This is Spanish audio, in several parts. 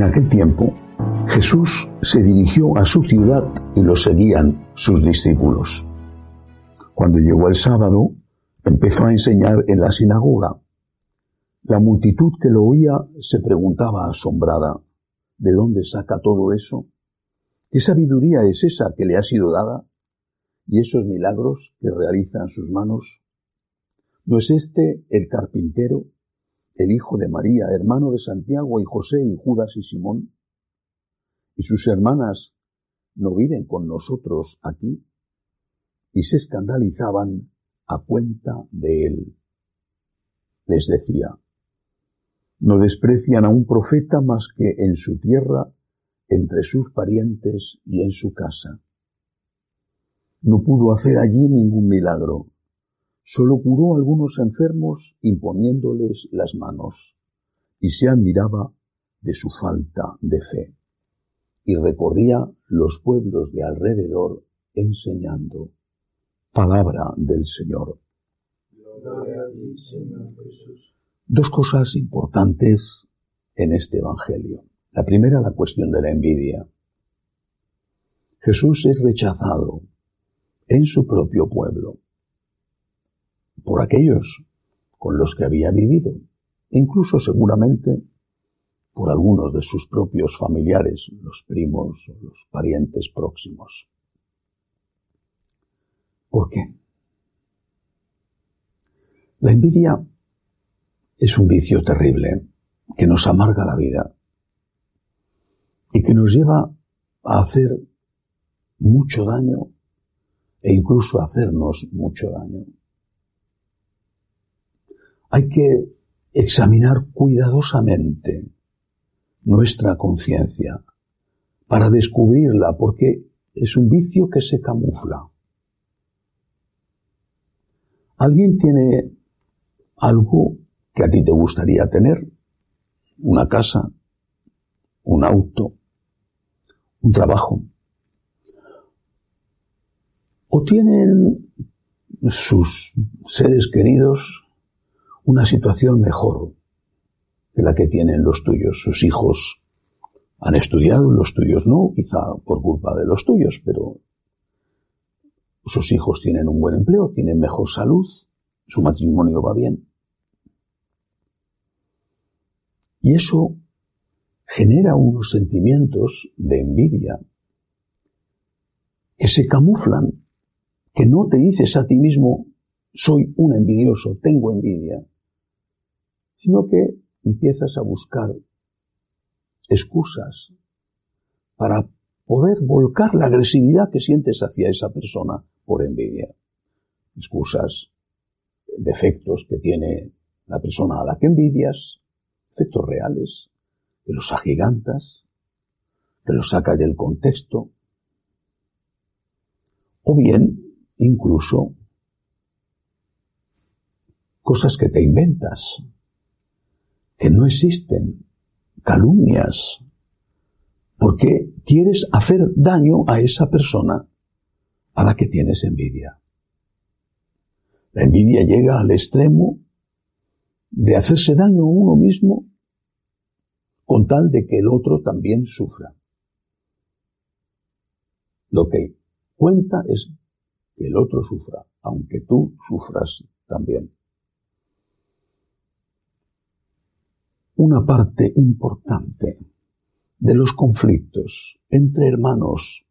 En aquel tiempo, Jesús se dirigió a su ciudad y lo seguían sus discípulos. Cuando llegó el sábado, empezó a enseñar en la sinagoga. La multitud que lo oía se preguntaba asombrada, ¿de dónde saca todo eso? ¿Qué sabiduría es esa que le ha sido dada? ¿Y esos milagros que realizan sus manos? ¿No es este el carpintero el hijo de María, hermano de Santiago y José y Judas y Simón? ¿Y sus hermanas no viven con nosotros aquí? Y se escandalizaban a cuenta de él. Les decía, no desprecian a un profeta más que en su tierra, entre sus parientes y en su casa. No pudo hacer allí ningún milagro, Solo curó a algunos enfermos imponiéndoles las manos, y se admiraba de su falta de fe, y recorría los pueblos de alrededor enseñando. Palabra del Señor. Dos cosas importantes en este Evangelio. La primera, la cuestión de la envidia. Jesús es rechazado en su propio pueblo por aquellos con los que había vivido, incluso seguramente por algunos de sus propios familiares, los primos o los parientes próximos. ¿Por qué? La envidia es un vicio terrible que nos amarga la vida y que nos lleva a hacer mucho daño e incluso a hacernos mucho daño hay que examinar cuidadosamente nuestra conciencia para descubrirla, porque es un vicio que se camufla. ¿Alguien tiene algo que a ti te gustaría tener? Una casa, un auto, un trabajo. ¿O tienen sus seres queridos una situación mejor que la que tienen los tuyos. Sus hijos han estudiado, los tuyos no, quizá por culpa de los tuyos, pero sus hijos tienen un buen empleo, tienen mejor salud, su matrimonio va bien. Y eso genera unos sentimientos de envidia que se camuflan, que no te dices a ti mismo, soy un envidioso, tengo envidia, sino que empiezas a buscar excusas para poder volcar la agresividad que sientes hacia esa persona por envidia. Excusas, defectos que tiene la persona a la que envidias, efectos reales, que los agigantas, que los sacas del contexto, o bien incluso cosas que te inventas, que no existen, calumnias, porque quieres hacer daño a esa persona a la que tienes envidia. La envidia llega al extremo de hacerse daño a uno mismo con tal de que el otro también sufra. Lo que cuenta es que el otro sufra, aunque tú sufras también. Una parte importante de los conflictos entre hermanos.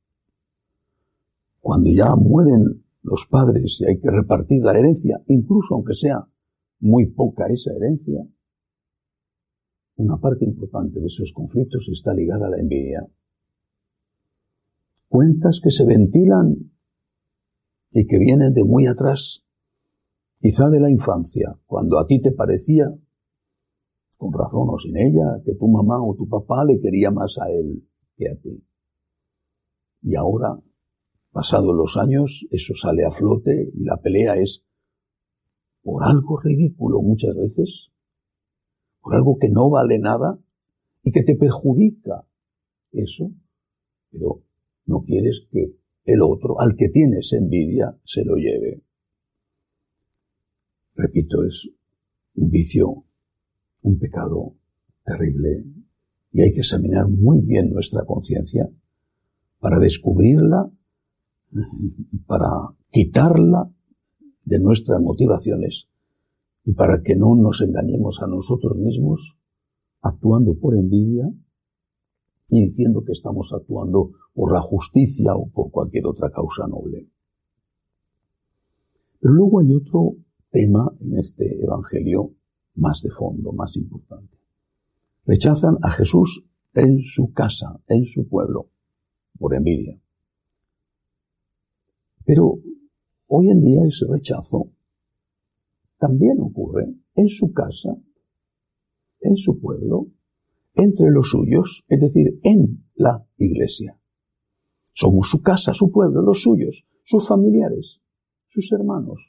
Cuando ya mueren los padres y hay que repartir la herencia, incluso aunque sea muy poca esa herencia, una parte importante de esos conflictos está ligada a la envidia. Cuentas que se ventilan y que vienen de muy atrás, quizá de la infancia, cuando a ti te parecía, con razón o sin ella, que tu mamá o tu papá le quería más a él que a ti. Y ahora, pasados los años, eso sale a flote y la pelea es por algo ridículo muchas veces, por algo que no vale nada y que te perjudica eso, pero no quieres que el otro, al que tienes envidia, se lo lleve. Repito, es un vicio, un pecado terrible y hay que examinar muy bien nuestra conciencia para descubrirla, para quitarla de nuestras motivaciones y para que no nos engañemos a nosotros mismos actuando por envidia y diciendo que estamos actuando por la justicia o por cualquier otra causa noble. Pero luego hay otro tema en este Evangelio más de fondo, más importante. Rechazan a Jesús en su casa, en su pueblo, por envidia. Pero hoy en día ese rechazo también ocurre en su casa, en su pueblo, entre los suyos, es decir, en la iglesia. Somos su casa, su pueblo, los suyos, sus familiares, sus hermanos.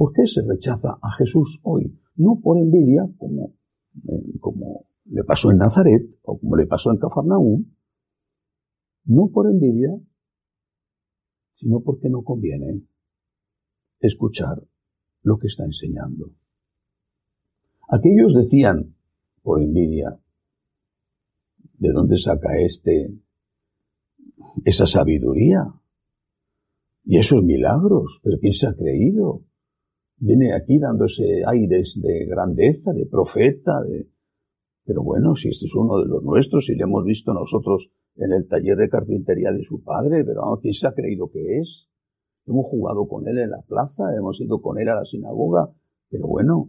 ¿Por qué se rechaza a Jesús hoy? No por envidia, como, eh, le pasó en Nazaret o como le pasó en Cafarnaúm, no por envidia, sino porque no conviene escuchar lo que está enseñando. Aquellos decían, por envidia, ¿de dónde saca este esa sabiduría? Y esos milagros, pero ¿quién se ha creído? Viene aquí dándose aires de grandeza, de profeta, de... Pero bueno, si este es uno de los nuestros y le hemos visto nosotros en el taller de carpintería de su padre, pero ¿quién se ha creído que es? Hemos jugado con él en la plaza, hemos ido con él a la sinagoga, pero bueno,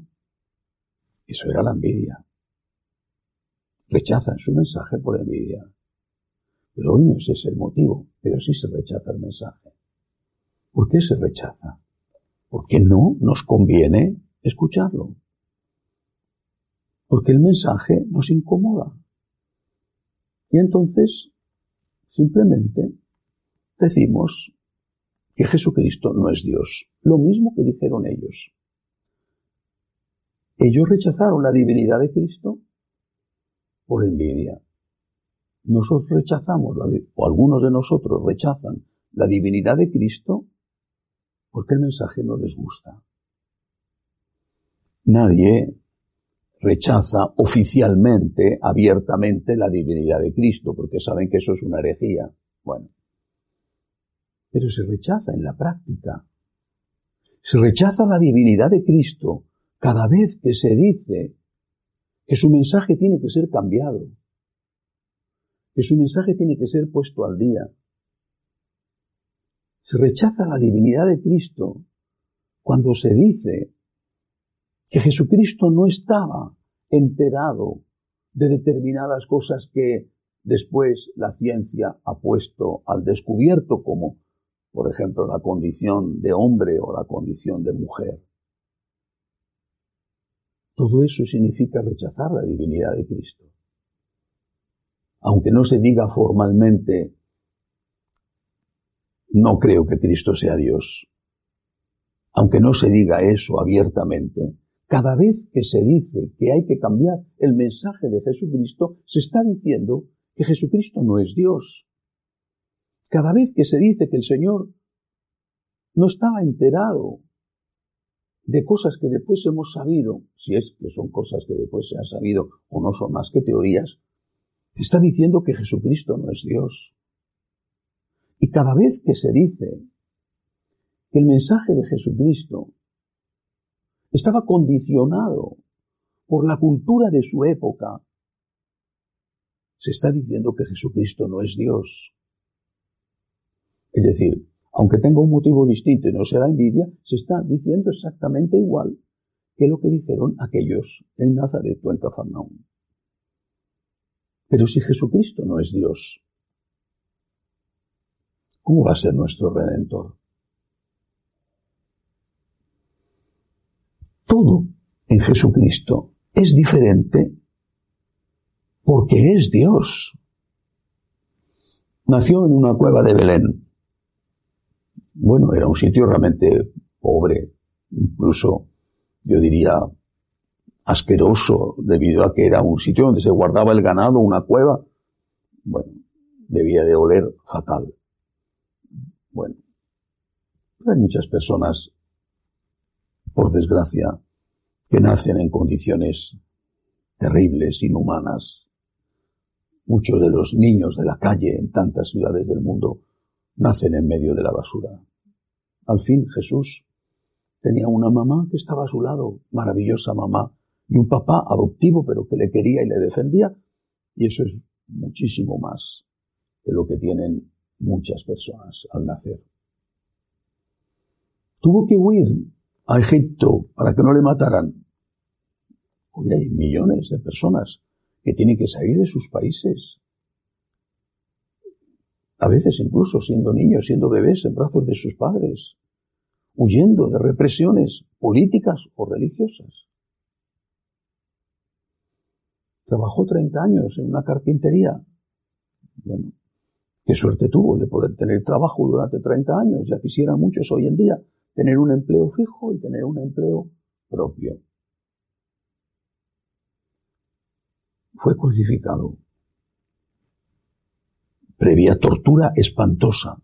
eso era la envidia. Rechazan su mensaje por envidia. Pero hoy no es ese el motivo, pero sí se rechaza el mensaje. ¿Por qué se rechaza? Porque no nos conviene escucharlo. Porque el mensaje nos incomoda. Y entonces, simplemente, decimos que Jesucristo no es Dios. Lo mismo que dijeron ellos. Ellos rechazaron la divinidad de Cristo por envidia. Nosotros rechazamos, o algunos de nosotros rechazan la divinidad de Cristo porque el mensaje no les gusta. Nadie rechaza oficialmente, abiertamente, la divinidad de Cristo, porque saben que eso es una herejía. Bueno, pero se rechaza en la práctica. Se rechaza la divinidad de Cristo cada vez que se dice que su mensaje tiene que ser cambiado, que su mensaje tiene que ser puesto al día. Se rechaza la divinidad de Cristo cuando se dice que Jesucristo no estaba enterado de determinadas cosas que después la ciencia ha puesto al descubierto como, por ejemplo, la condición de hombre o la condición de mujer. Todo eso significa rechazar la divinidad de Cristo. Aunque no se diga formalmente, no creo que Cristo sea Dios. Aunque no se diga eso abiertamente, cada vez que se dice que hay que cambiar el mensaje de Jesucristo, se está diciendo que Jesucristo no es Dios. Cada vez que se dice que el Señor no estaba enterado de cosas que después hemos sabido, si es que son cosas que después se han sabido o no son más que teorías, te está diciendo que Jesucristo no es Dios. Y cada vez que se dice que el mensaje de Jesucristo estaba condicionado por la cultura de su época, se está diciendo que Jesucristo no es Dios. Es decir, aunque tenga un motivo distinto y no será envidia, se está diciendo exactamente igual que lo que dijeron aquellos en Nazaret o en Cafarnaúm. Pero si Jesucristo no es Dios, ¿cómo va a ser nuestro redentor? Todo en Jesucristo es diferente porque es Dios. Nació en una cueva de Belén. Bueno, era un sitio realmente pobre, incluso yo diría asqueroso, debido a que era un sitio donde se guardaba el ganado, una cueva. Bueno, debía de oler fatal. Bueno, hay muchas personas, por desgracia, que nacen en condiciones terribles, inhumanas. Muchos de los niños de la calle en tantas ciudades del mundo nacen en medio de la basura. Al fin Jesús tenía una mamá que estaba a su lado, maravillosa mamá, y un papá adoptivo pero que le quería y le defendía, y eso es muchísimo más que lo que tienen muchas personas al nacer. Tuvo que huir a Egipto para que no le mataran. Hoy hay millones de personas que tienen que salir de sus países. A veces incluso siendo niños, siendo bebés en brazos de sus padres, huyendo de represiones políticas o religiosas. Trabajó 30 años en una carpintería. Bueno, qué suerte tuvo de poder tener trabajo durante 30 años. Ya quisieran muchos hoy en día tener un empleo fijo y tener un empleo propio. Fue crucificado. Previa tortura espantosa.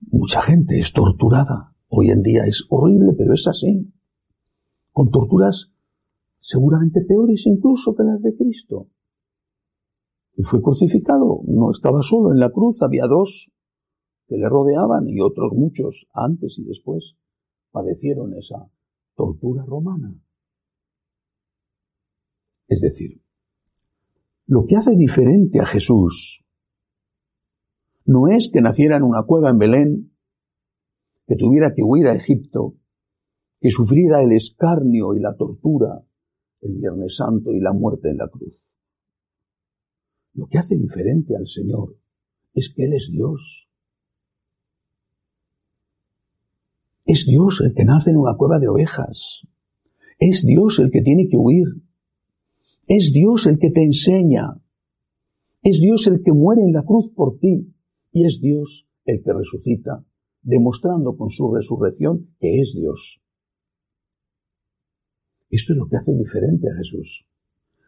Mucha gente es torturada. Hoy en día es horrible, pero es así. Con torturas seguramente peores incluso que las de Cristo. Y fue crucificado. No estaba solo en la cruz, había dos que le rodeaban y otros muchos antes y después padecieron esa tortura romana. Es decir, lo que hace diferente a Jesús no es que naciera en una cueva en Belén, que tuviera que huir a Egipto, que sufriera el escarnio y la tortura el Viernes Santo y la muerte en la cruz. Lo que hace diferente al Señor es que Él es Dios Es Dios el que nace en una cueva de ovejas. Es Dios el que tiene que huir. Es Dios el que te enseña. Es Dios el que muere en la cruz por ti. Y es Dios el que resucita, demostrando con su resurrección que es Dios. Esto es lo que hace diferente a Jesús.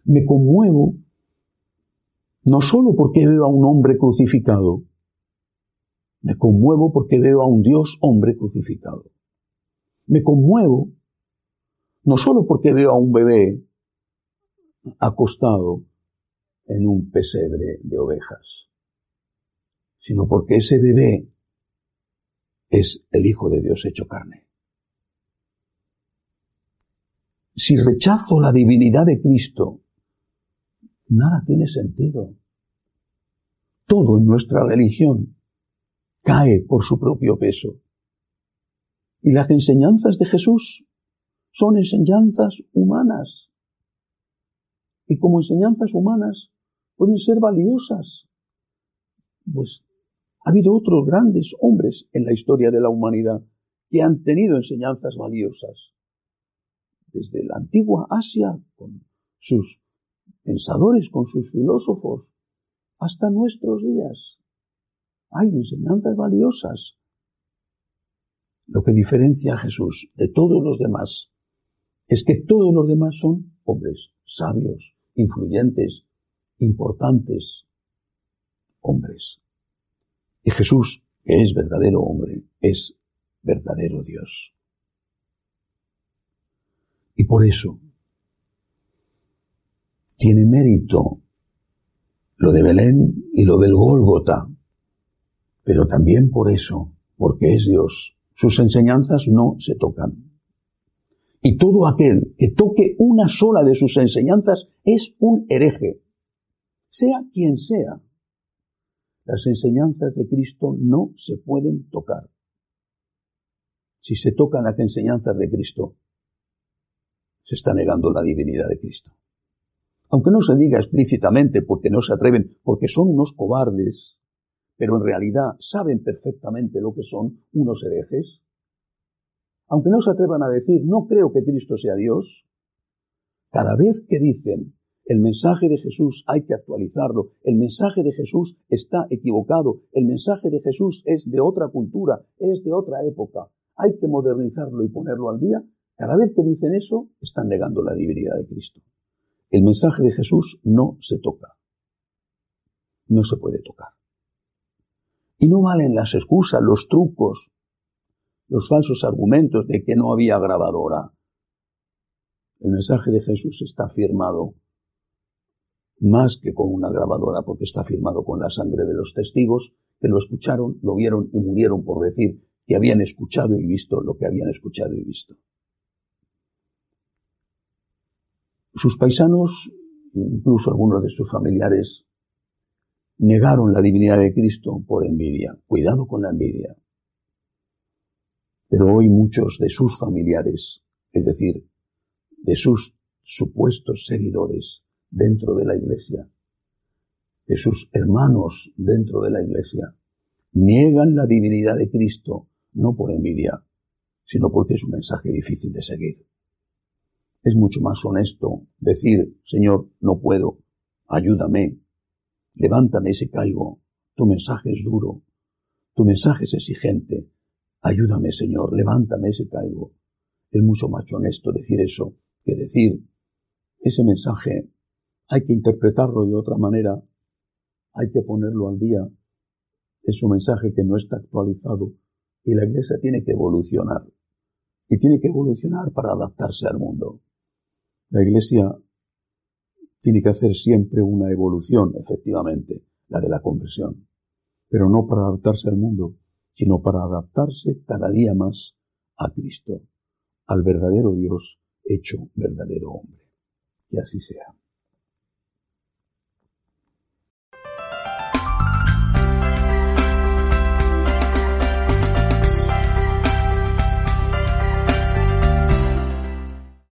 Me conmuevo no solo porque veo a un hombre crucificado, me conmuevo porque veo a un Dios hombre crucificado. Me conmuevo no solo porque veo a un bebé acostado en un pesebre de ovejas, sino porque ese bebé es el Hijo de Dios hecho carne. Si rechazo la divinidad de Cristo, nada tiene sentido. Todo en nuestra religión cae por su propio peso. Y las enseñanzas de Jesús son enseñanzas humanas. Y como enseñanzas humanas pueden ser valiosas. Pues ha habido otros grandes hombres en la historia de la humanidad que han tenido enseñanzas valiosas. Desde la antigua Asia, con sus pensadores, con sus filósofos, hasta nuestros días. Hay enseñanzas valiosas. Lo que diferencia a Jesús de todos los demás es que todos los demás son hombres sabios, influyentes, importantes, hombres. Y Jesús, que es verdadero hombre, es verdadero Dios. Y por eso tiene mérito lo de Belén y lo del Gólgota, pero también por eso, porque es Dios. Sus enseñanzas no se tocan. Y todo aquel que toque una sola de sus enseñanzas es un hereje, sea quien sea. Las enseñanzas de Cristo no se pueden tocar. Si se tocan las enseñanzas de Cristo, se está negando la divinidad de Cristo. Aunque no se diga explícitamente porque no se atreven, porque son unos cobardes, pero en realidad saben perfectamente lo que son unos herejes. Aunque no se atrevan a decir, no creo que Cristo sea Dios, cada vez que dicen, el mensaje de Jesús hay que actualizarlo, el mensaje de Jesús está equivocado, el mensaje de Jesús es de otra cultura, es de otra época, hay que modernizarlo y ponerlo al día, cada vez que dicen eso, están negando la divinidad de Cristo. El mensaje de Jesús no se toca. No se puede tocar. Y no valen las excusas, los trucos, los falsos argumentos de que no había grabadora. El mensaje de Jesús está firmado más que con una grabadora, porque está firmado con la sangre de los testigos que lo escucharon, lo vieron y murieron por decir que habían escuchado y visto lo que habían escuchado y visto. Sus paisanos, incluso algunos de sus familiares, negaron la divinidad de Cristo por envidia. Cuidado con la envidia. Pero hoy muchos de sus familiares, es decir, de sus supuestos seguidores dentro de la iglesia, de sus hermanos dentro de la iglesia, niegan la divinidad de Cristo no por envidia, sino porque es un mensaje difícil de seguir. Es mucho más honesto decir, Señor, no puedo, ayúdame, levántame si caigo, tu mensaje es duro, tu mensaje es exigente, ayúdame Señor, levántame si caigo. Es mucho más honesto decir eso que decir, ese mensaje hay que interpretarlo de otra manera, hay que ponerlo al día, es un mensaje que no está actualizado y la iglesia tiene que evolucionar. Y tiene que evolucionar para adaptarse al mundo. La Iglesia tiene que hacer siempre una evolución, efectivamente, la de la conversión, pero no para adaptarse al mundo, sino para adaptarse cada día más a Cristo, al verdadero Dios hecho verdadero hombre. Que así sea.